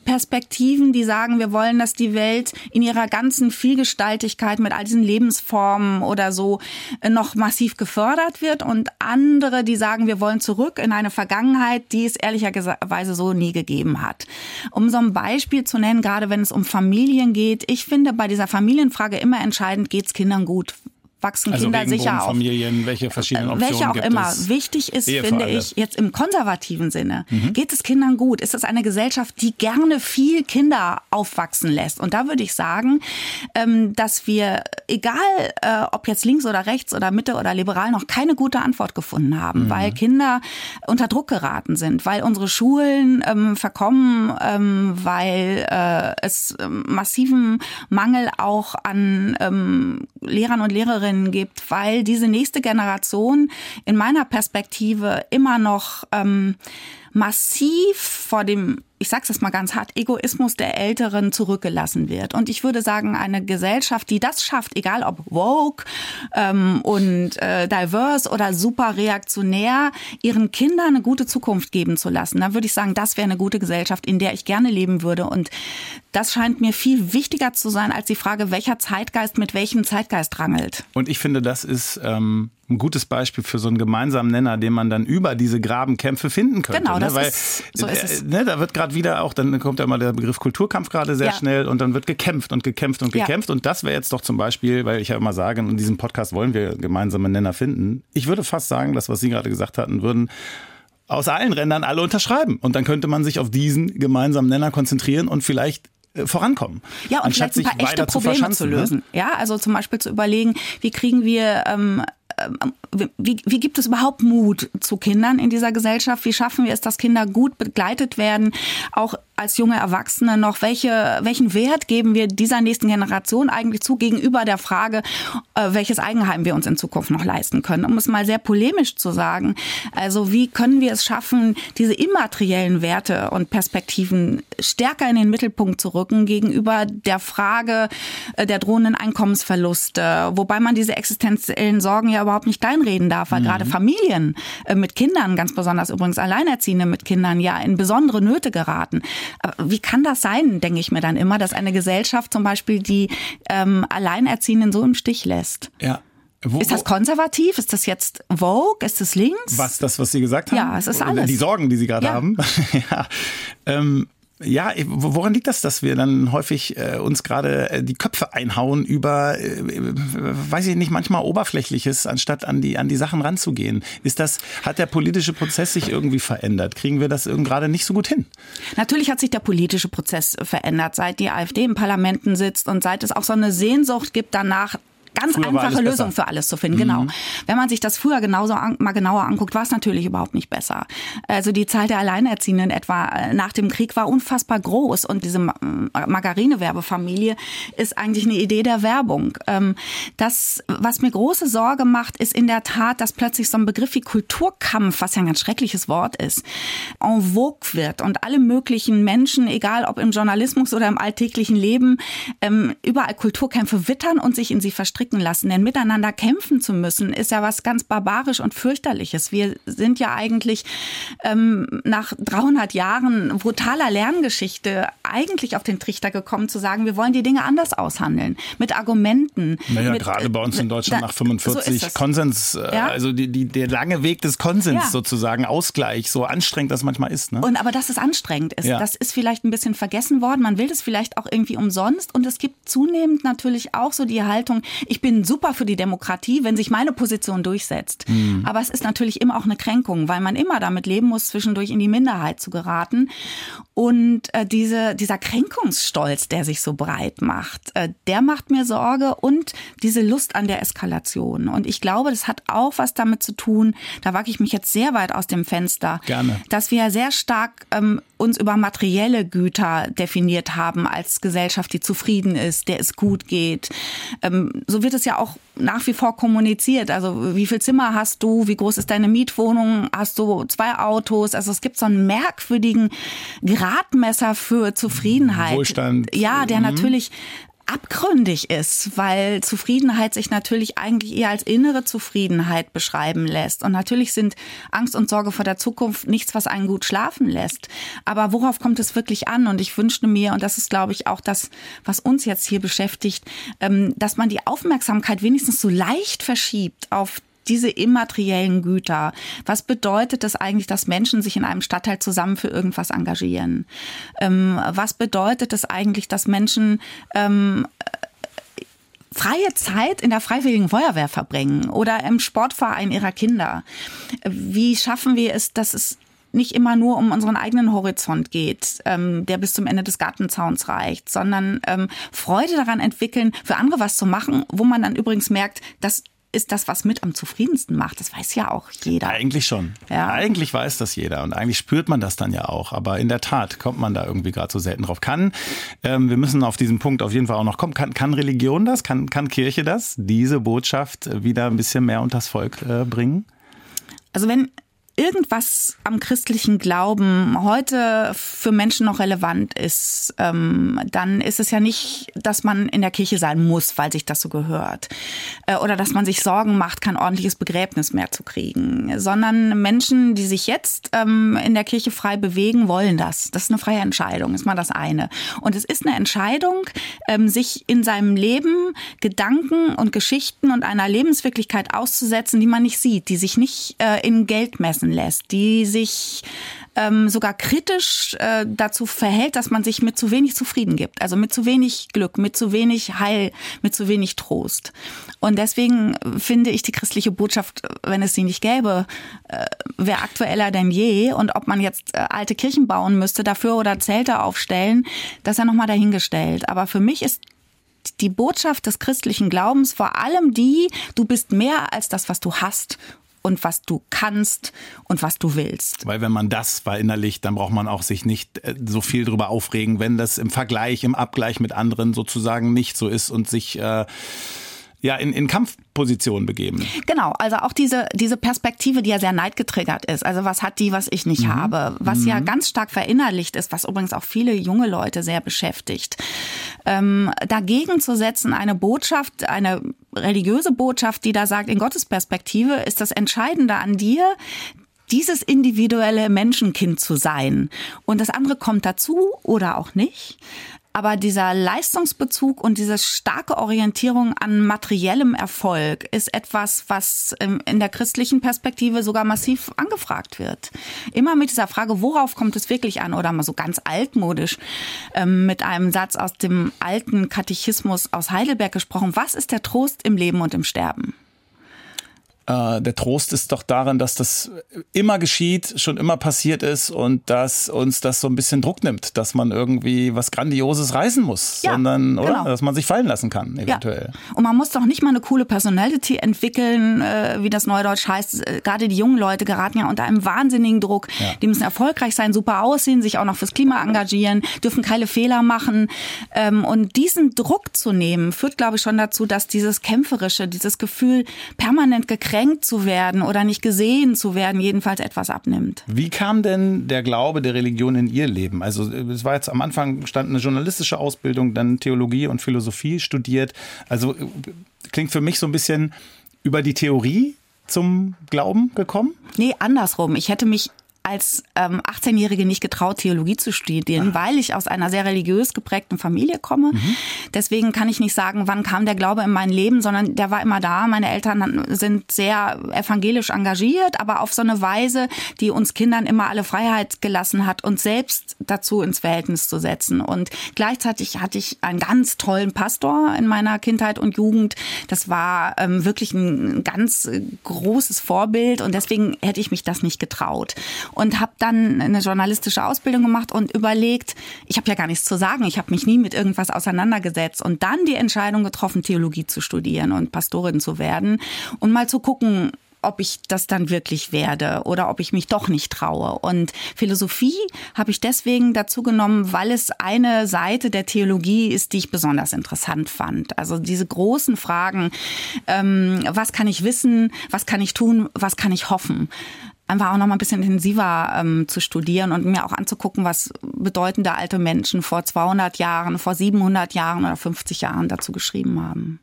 Perspektiven, die sagen, wir wollen, dass die Welt in ihrer ganzen Vielgestaltigkeit mit all diesen Lebensformen oder so äh, noch massiv gefördert wird und andere, die sagen, wir wollen zurück in eine Vergangenheit, die es ehrlicherweise so nie gegeben hat. Um so ein Beispiel zu nennen, gerade wenn es um Familien geht, ich finde bei dieser Familienfrage immer entscheidend, geht es Kindern gut? Wachsen also Kinder sicher auf. Familien, welche verschiedenen Optionen Welche auch immer. Wichtig ist, Ehe finde ich, jetzt im konservativen Sinne, mhm. geht es Kindern gut? Ist es eine Gesellschaft, die gerne viel Kinder aufwachsen lässt? Und da würde ich sagen, ähm, dass wir, egal äh, ob jetzt links oder rechts oder Mitte oder liberal, noch keine gute Antwort gefunden haben, mhm. weil Kinder unter Druck geraten sind, weil unsere Schulen ähm, verkommen, ähm, weil äh, es massiven Mangel auch an Lehrern und Lehrerinnen Schülerinnen gibt, weil diese nächste Generation in meiner Perspektive immer noch ähm, massiv vor dem ich sage es mal ganz hart, Egoismus der Älteren zurückgelassen wird. Und ich würde sagen, eine Gesellschaft, die das schafft, egal ob woke ähm, und äh, diverse oder super reaktionär, ihren Kindern eine gute Zukunft geben zu lassen, dann würde ich sagen, das wäre eine gute Gesellschaft, in der ich gerne leben würde. Und das scheint mir viel wichtiger zu sein als die Frage, welcher Zeitgeist mit welchem Zeitgeist rangelt. Und ich finde, das ist ähm, ein gutes Beispiel für so einen gemeinsamen Nenner, den man dann über diese Grabenkämpfe finden könnte. Genau, ne? das Weil, ist, so ist es. Ne, da wird gerade wieder auch, dann kommt ja immer der Begriff Kulturkampf gerade sehr ja. schnell und dann wird gekämpft und gekämpft und gekämpft. Ja. Und das wäre jetzt doch zum Beispiel, weil ich ja immer sage, in diesem Podcast wollen wir gemeinsame Nenner finden. Ich würde fast sagen, das, was Sie gerade gesagt hatten, würden aus allen Rändern alle unterschreiben. Und dann könnte man sich auf diesen gemeinsamen Nenner konzentrieren und vielleicht äh, vorankommen. Ja, und anstatt vielleicht ein paar echte Probleme zu, zu ne? lösen. Ne? Ja, also zum Beispiel zu überlegen, wie kriegen wir ähm, wie, wie gibt es überhaupt Mut zu Kindern in dieser Gesellschaft? Wie schaffen wir es, dass Kinder gut begleitet werden, auch als junge Erwachsene noch? Welche, welchen Wert geben wir dieser nächsten Generation eigentlich zu gegenüber der Frage, äh, welches Eigenheim wir uns in Zukunft noch leisten können? Um es mal sehr polemisch zu sagen. Also wie können wir es schaffen, diese immateriellen Werte und Perspektiven stärker in den Mittelpunkt zu rücken gegenüber der Frage äh, der drohenden Einkommensverluste, wobei man diese existenziellen Sorgen ja überhaupt nicht kleinreden darf, weil mhm. gerade Familien äh, mit Kindern, ganz besonders übrigens Alleinerziehende mit Kindern, ja in besondere Nöte geraten. Aber wie kann das sein, denke ich mir dann immer, dass eine Gesellschaft zum Beispiel die ähm, Alleinerziehenden so im Stich lässt? Ja. Wo, ist das konservativ? Ist das jetzt Vogue? Ist das links? Was, das, was Sie gesagt haben? Ja, es ist alles. Die Sorgen, die Sie gerade ja. haben. ja. Ähm, ja, woran liegt das, dass wir dann häufig äh, uns gerade äh, die Köpfe einhauen über, äh, weiß ich nicht, manchmal Oberflächliches, anstatt an die, an die Sachen ranzugehen? Ist das, hat der politische Prozess sich irgendwie verändert? Kriegen wir das gerade nicht so gut hin? Natürlich hat sich der politische Prozess verändert, seit die AfD im Parlamenten sitzt und seit es auch so eine Sehnsucht gibt danach, ganz früher einfache Lösung für alles zu finden. Genau. Mhm. Wenn man sich das früher genauso an, mal genauer anguckt, war es natürlich überhaupt nicht besser. Also die Zahl der Alleinerziehenden etwa äh, nach dem Krieg war unfassbar groß und diese Margarine-Werbefamilie ist eigentlich eine Idee der Werbung. Ähm, das, was mir große Sorge macht, ist in der Tat, dass plötzlich so ein Begriff wie Kulturkampf, was ja ein ganz schreckliches Wort ist, en vogue wird und alle möglichen Menschen, egal ob im Journalismus oder im alltäglichen Leben, ähm, überall Kulturkämpfe wittern und sich in sie verstricken verstricken lassen. Denn miteinander kämpfen zu müssen, ist ja was ganz barbarisch und fürchterliches. Wir sind ja eigentlich ähm, nach 300 Jahren brutaler Lerngeschichte eigentlich auf den Trichter gekommen, zu sagen, wir wollen die Dinge anders aushandeln. Mit Argumenten. Naja, mit, gerade bei uns in Deutschland da, nach 45 so Konsens, äh, ja? also die, die, der lange Weg des Konsens ja. sozusagen, Ausgleich, so anstrengend das manchmal ist. Ne? Und aber dass es anstrengend ist, ja. das ist vielleicht ein bisschen vergessen worden. Man will das vielleicht auch irgendwie umsonst. Und es gibt zunehmend natürlich auch so die Haltung, ich bin super für die Demokratie, wenn sich meine Position durchsetzt. Mhm. Aber es ist natürlich immer auch eine Kränkung, weil man immer damit leben muss, zwischendurch in die Minderheit zu geraten. Und äh, diese, dieser Kränkungsstolz, der sich so breit macht, äh, der macht mir Sorge und diese Lust an der Eskalation. Und ich glaube, das hat auch was damit zu tun, da wage ich mich jetzt sehr weit aus dem Fenster, Gerne. dass wir sehr stark ähm, uns über materielle Güter definiert haben als Gesellschaft, die zufrieden ist, der es gut geht. Ähm, so wird es ja auch nach wie vor kommuniziert. Also wie viel Zimmer hast du? Wie groß ist deine Mietwohnung? Hast du zwei Autos? Also es gibt so einen merkwürdigen Gradmesser für Zufriedenheit. Wohlstand. Ja, der mhm. natürlich abgründig ist, weil Zufriedenheit sich natürlich eigentlich eher als innere Zufriedenheit beschreiben lässt. Und natürlich sind Angst und Sorge vor der Zukunft nichts, was einen gut schlafen lässt. Aber worauf kommt es wirklich an? Und ich wünschte mir, und das ist, glaube ich, auch das, was uns jetzt hier beschäftigt, ähm, dass man die Aufmerksamkeit wenigstens so leicht verschiebt auf diese immateriellen Güter. Was bedeutet das eigentlich, dass Menschen sich in einem Stadtteil zusammen für irgendwas engagieren? Ähm, was bedeutet es eigentlich, dass Menschen ähm, freie Zeit in der Freiwilligen Feuerwehr verbringen oder im Sportverein ihrer Kinder? Wie schaffen wir es, dass es nicht immer nur um unseren eigenen Horizont geht, ähm, der bis zum Ende des Gartenzauns reicht, sondern ähm, Freude daran entwickeln, für andere was zu machen, wo man dann übrigens merkt, dass ist das, was mit am zufriedensten macht. Das weiß ja auch jeder. Eigentlich schon. Ja. Eigentlich weiß das jeder und eigentlich spürt man das dann ja auch. Aber in der Tat kommt man da irgendwie gerade so selten drauf. Kann, ähm, wir müssen auf diesen Punkt auf jeden Fall auch noch kommen. Kann, kann Religion das? Kann, kann Kirche das? Diese Botschaft wieder ein bisschen mehr unters Volk äh, bringen? Also wenn irgendwas am christlichen Glauben heute für Menschen noch relevant ist, ähm, dann ist es ja nicht, dass man in der Kirche sein muss, weil sich das so gehört. Äh, oder dass man sich Sorgen macht, kein ordentliches Begräbnis mehr zu kriegen. Sondern Menschen, die sich jetzt ähm, in der Kirche frei bewegen, wollen das. Das ist eine freie Entscheidung, ist mal das eine. Und es ist eine Entscheidung, ähm, sich in seinem Leben Gedanken und Geschichten und einer Lebenswirklichkeit auszusetzen, die man nicht sieht, die sich nicht äh, in Geld messen einfließen lässt, die sich ähm, sogar kritisch äh, dazu verhält, dass man sich mit zu wenig zufrieden gibt. Also mit zu wenig Glück, mit zu wenig Heil, mit zu wenig Trost. Und deswegen finde ich die christliche Botschaft, wenn es sie nicht gäbe, äh, wäre aktueller denn je. Und ob man jetzt äh, alte Kirchen bauen müsste dafür oder Zelte aufstellen, das ist ja nochmal dahingestellt. Aber für mich ist die Botschaft des christlichen Glaubens vor allem die, du bist mehr als das, was du hast und was du kannst und was du willst. Weil wenn man das verinnerlicht, dann braucht man auch sich nicht äh, so viel drüber aufregen, wenn das im Vergleich, im Abgleich mit anderen sozusagen nicht so ist und sich äh, ja in, in Kampfposition begeben. Genau, also auch diese, diese Perspektive, die ja sehr neidgetriggert ist. Also was hat die, was ich nicht mhm. habe? Was mhm. ja ganz stark verinnerlicht ist, was übrigens auch viele junge Leute sehr beschäftigt. Ähm, dagegen zu setzen, eine Botschaft, eine religiöse Botschaft, die da sagt, in Gottes Perspektive ist das Entscheidende an dir, dieses individuelle Menschenkind zu sein. Und das andere kommt dazu oder auch nicht. Aber dieser Leistungsbezug und diese starke Orientierung an materiellem Erfolg ist etwas, was in der christlichen Perspektive sogar massiv angefragt wird. Immer mit dieser Frage, worauf kommt es wirklich an? Oder mal so ganz altmodisch ähm, mit einem Satz aus dem alten Katechismus aus Heidelberg gesprochen. Was ist der Trost im Leben und im Sterben? Äh, der Trost ist doch darin, dass das immer geschieht, schon immer passiert ist und dass uns das so ein bisschen Druck nimmt, dass man irgendwie was Grandioses reißen muss, ja, sondern oder genau. dass man sich fallen lassen kann, eventuell. Ja. Und man muss doch nicht mal eine coole Personality entwickeln, äh, wie das Neudeutsch heißt. Äh, gerade die jungen Leute geraten ja unter einem wahnsinnigen Druck. Ja. Die müssen erfolgreich sein, super aussehen, sich auch noch fürs Klima engagieren, dürfen keine Fehler machen. Ähm, und diesen Druck zu nehmen, führt, glaube ich, schon dazu, dass dieses Kämpferische, dieses Gefühl, permanent gekränkt gekränkt zu werden oder nicht gesehen zu werden, jedenfalls etwas abnimmt. Wie kam denn der Glaube der Religion in Ihr Leben? Also es war jetzt am Anfang stand eine journalistische Ausbildung, dann Theologie und Philosophie studiert. Also klingt für mich so ein bisschen über die Theorie zum Glauben gekommen? Nee, andersrum. Ich hätte mich als ähm, 18-Jährige nicht getraut, Theologie zu studieren, ah. weil ich aus einer sehr religiös geprägten Familie komme. Mhm. Deswegen kann ich nicht sagen, wann kam der Glaube in mein Leben, sondern der war immer da. Meine Eltern sind sehr evangelisch engagiert, aber auf so eine Weise, die uns Kindern immer alle Freiheit gelassen hat, uns selbst dazu ins Verhältnis zu setzen. Und gleichzeitig hatte ich einen ganz tollen Pastor in meiner Kindheit und Jugend. Das war ähm, wirklich ein ganz großes Vorbild und deswegen hätte ich mich das nicht getraut und habe dann eine journalistische Ausbildung gemacht und überlegt, ich habe ja gar nichts zu sagen, ich habe mich nie mit irgendwas auseinandergesetzt und dann die Entscheidung getroffen, Theologie zu studieren und Pastorin zu werden und mal zu gucken, ob ich das dann wirklich werde oder ob ich mich doch nicht traue. Und Philosophie habe ich deswegen dazu genommen, weil es eine Seite der Theologie ist, die ich besonders interessant fand. Also diese großen Fragen, ähm, was kann ich wissen, was kann ich tun, was kann ich hoffen? Einfach auch noch mal ein bisschen intensiver ähm, zu studieren und mir auch anzugucken, was bedeutende alte Menschen vor 200 Jahren, vor 700 Jahren oder 50 Jahren dazu geschrieben haben.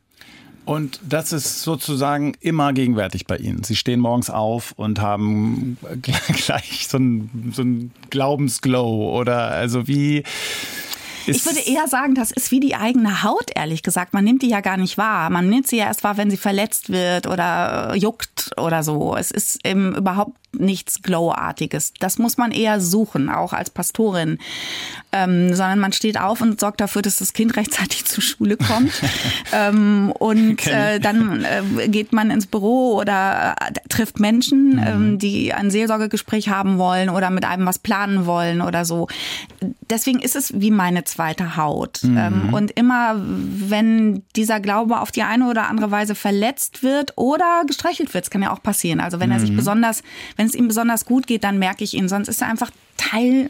Und das ist sozusagen immer gegenwärtig bei Ihnen. Sie stehen morgens auf und haben gleich so ein, so Glaubensglow oder also wie ich würde eher sagen, das ist wie die eigene Haut, ehrlich gesagt. Man nimmt die ja gar nicht wahr. Man nimmt sie ja erst wahr, wenn sie verletzt wird oder juckt oder so. Es ist eben überhaupt nichts Glowartiges. Das muss man eher suchen, auch als Pastorin. Ähm, sondern man steht auf und sorgt dafür, dass das Kind rechtzeitig zur Schule kommt. ähm, und äh, dann äh, geht man ins Büro oder äh, trifft Menschen, mhm. ähm, die ein Seelsorgegespräch haben wollen oder mit einem was planen wollen oder so. Deswegen ist es wie meine zweite Haut. Mhm. Ähm, und immer, wenn dieser Glaube auf die eine oder andere Weise verletzt wird oder gestreichelt wird, das kann ja auch passieren. Also wenn er sich mhm. besonders, wenn es ihm besonders gut geht, dann merke ich ihn. Sonst ist er einfach Teil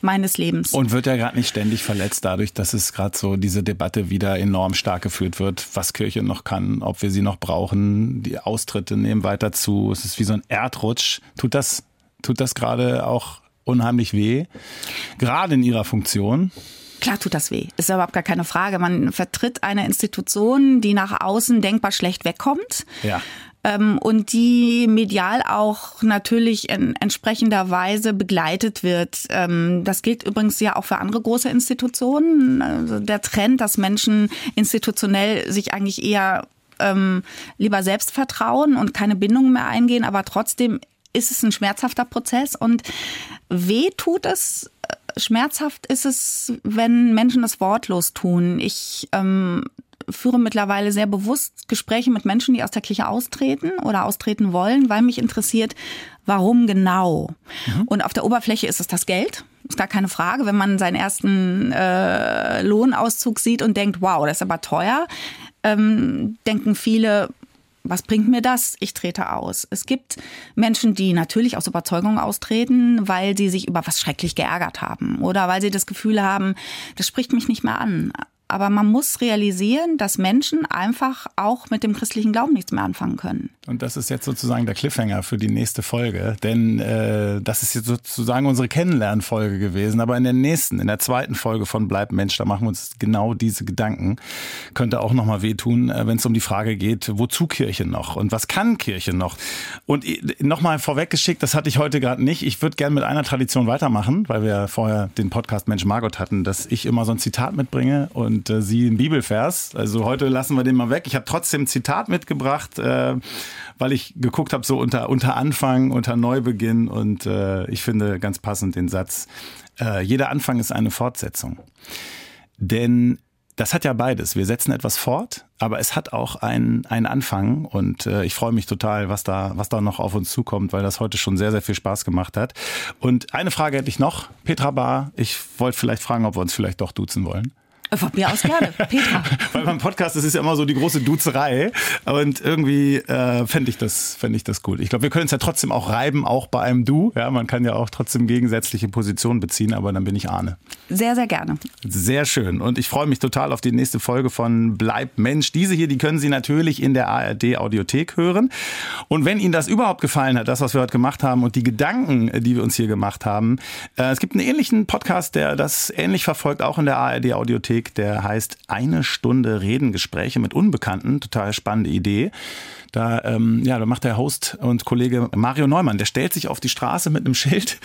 meines Lebens. Und wird er gerade nicht ständig verletzt dadurch, dass es gerade so diese Debatte wieder enorm stark geführt wird, was Kirche noch kann, ob wir sie noch brauchen, die Austritte nehmen weiter zu. Es ist wie so ein Erdrutsch. Tut das, tut das gerade auch unheimlich weh? Gerade in ihrer Funktion? Klar tut das weh. Ist überhaupt gar keine Frage. Man vertritt eine Institution, die nach außen denkbar schlecht wegkommt. Ja ähm, und die medial auch natürlich in entsprechender Weise begleitet wird. Ähm, das gilt übrigens ja auch für andere große Institutionen. Also der Trend, dass Menschen institutionell sich eigentlich eher ähm, lieber selbst vertrauen und keine Bindungen mehr eingehen, aber trotzdem ist es ein schmerzhafter Prozess und weh tut es schmerzhaft ist es, wenn Menschen das wortlos tun. Ich ähm, führe mittlerweile sehr bewusst Gespräche mit Menschen, die aus der Kirche austreten oder austreten wollen, weil mich interessiert, warum genau. Mhm. Und auf der Oberfläche ist es das Geld. Ist gar keine Frage, wenn man seinen ersten äh, Lohnauszug sieht und denkt, wow, das ist aber teuer, ähm, denken viele, was bringt mir das? Ich trete aus. Es gibt Menschen, die natürlich aus Überzeugung austreten, weil sie sich über was schrecklich geärgert haben oder weil sie das Gefühl haben, das spricht mich nicht mehr an. Aber man muss realisieren, dass Menschen einfach auch mit dem christlichen Glauben nichts mehr anfangen können. Und das ist jetzt sozusagen der Cliffhanger für die nächste Folge, denn äh, das ist jetzt sozusagen unsere Kennenlernfolge gewesen. Aber in der nächsten, in der zweiten Folge von Bleib Mensch, da machen wir uns genau diese Gedanken. Könnte auch nochmal wehtun, äh, wenn es um die Frage geht, wozu Kirche noch und was kann Kirche noch? Und nochmal vorweggeschickt, das hatte ich heute gerade nicht. Ich würde gerne mit einer Tradition weitermachen, weil wir vorher den Podcast Mensch Margot hatten, dass ich immer so ein Zitat mitbringe und äh, sie einen Bibelvers. Also heute lassen wir den mal weg. Ich habe trotzdem ein Zitat mitgebracht. Äh, weil ich geguckt habe, so unter, unter Anfang, unter Neubeginn und äh, ich finde ganz passend den Satz, äh, jeder Anfang ist eine Fortsetzung. Denn das hat ja beides. Wir setzen etwas fort, aber es hat auch einen, einen Anfang und äh, ich freue mich total, was da, was da noch auf uns zukommt, weil das heute schon sehr, sehr viel Spaß gemacht hat. Und eine Frage hätte ich noch, Petra Bar. Ich wollte vielleicht fragen, ob wir uns vielleicht doch duzen wollen. Von mir aus gerne. Petra. Weil beim Podcast, das ist ja immer so die große Duzerei. Und irgendwie äh, fände ich, das fände ich das gut. Ich glaube, wir können es ja trotzdem auch reiben, auch bei einem Du. Ja, man kann ja auch trotzdem gegensätzliche Positionen beziehen, aber dann bin ich Ahne. Sehr, sehr gerne. Sehr schön. Und ich freue mich total auf die nächste Folge von Bleib Mensch. Diese hier, die können Sie natürlich in der ARD Audiothek hören. Und wenn Ihnen das überhaupt gefallen hat, das, was wir heute gemacht haben und die Gedanken, die wir uns hier gemacht haben, äh, es gibt einen ähnlichen Podcast, der das ähnlich verfolgt, auch in der ARD Audiothek. Weg, der heißt Eine Stunde Reden, Gespräche mit Unbekannten. Total spannende Idee. Da, ähm, ja, da macht der Host und Kollege Mario Neumann, der stellt sich auf die Straße mit einem Schild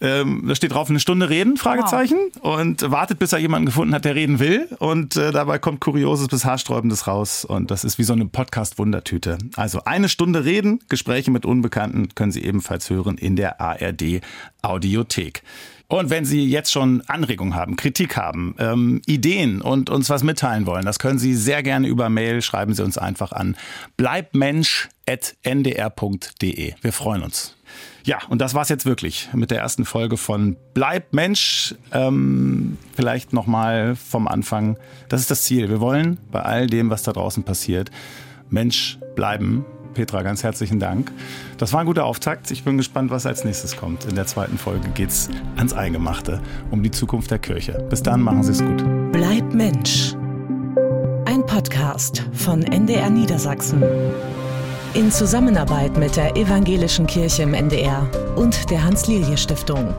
ähm, da steht drauf, eine Stunde reden, Fragezeichen. Wow. Und wartet, bis er jemanden gefunden hat, der reden will. Und äh, dabei kommt Kurioses bis Haarsträubendes raus. Und das ist wie so eine Podcast-Wundertüte. Also eine Stunde reden, Gespräche mit Unbekannten können Sie ebenfalls hören in der ARD Audiothek. Und wenn Sie jetzt schon Anregungen haben, Kritik haben, ähm, Ideen und uns was mitteilen wollen, das können Sie sehr gerne über Mail, schreiben Sie uns einfach an bleibmensch.ndr.de. Wir freuen uns. Ja, und das war's jetzt wirklich mit der ersten Folge von Bleib Mensch. Ähm, vielleicht nochmal vom Anfang. Das ist das Ziel. Wir wollen bei all dem, was da draußen passiert, Mensch bleiben Petra, ganz herzlichen Dank. Das war ein guter Auftakt. Ich bin gespannt, was als nächstes kommt. In der zweiten Folge geht es ans Eingemachte, um die Zukunft der Kirche. Bis dann, machen Sie es gut. Bleib Mensch. Ein Podcast von NDR Niedersachsen. In Zusammenarbeit mit der Evangelischen Kirche im NDR und der Hans-Lilje-Stiftung.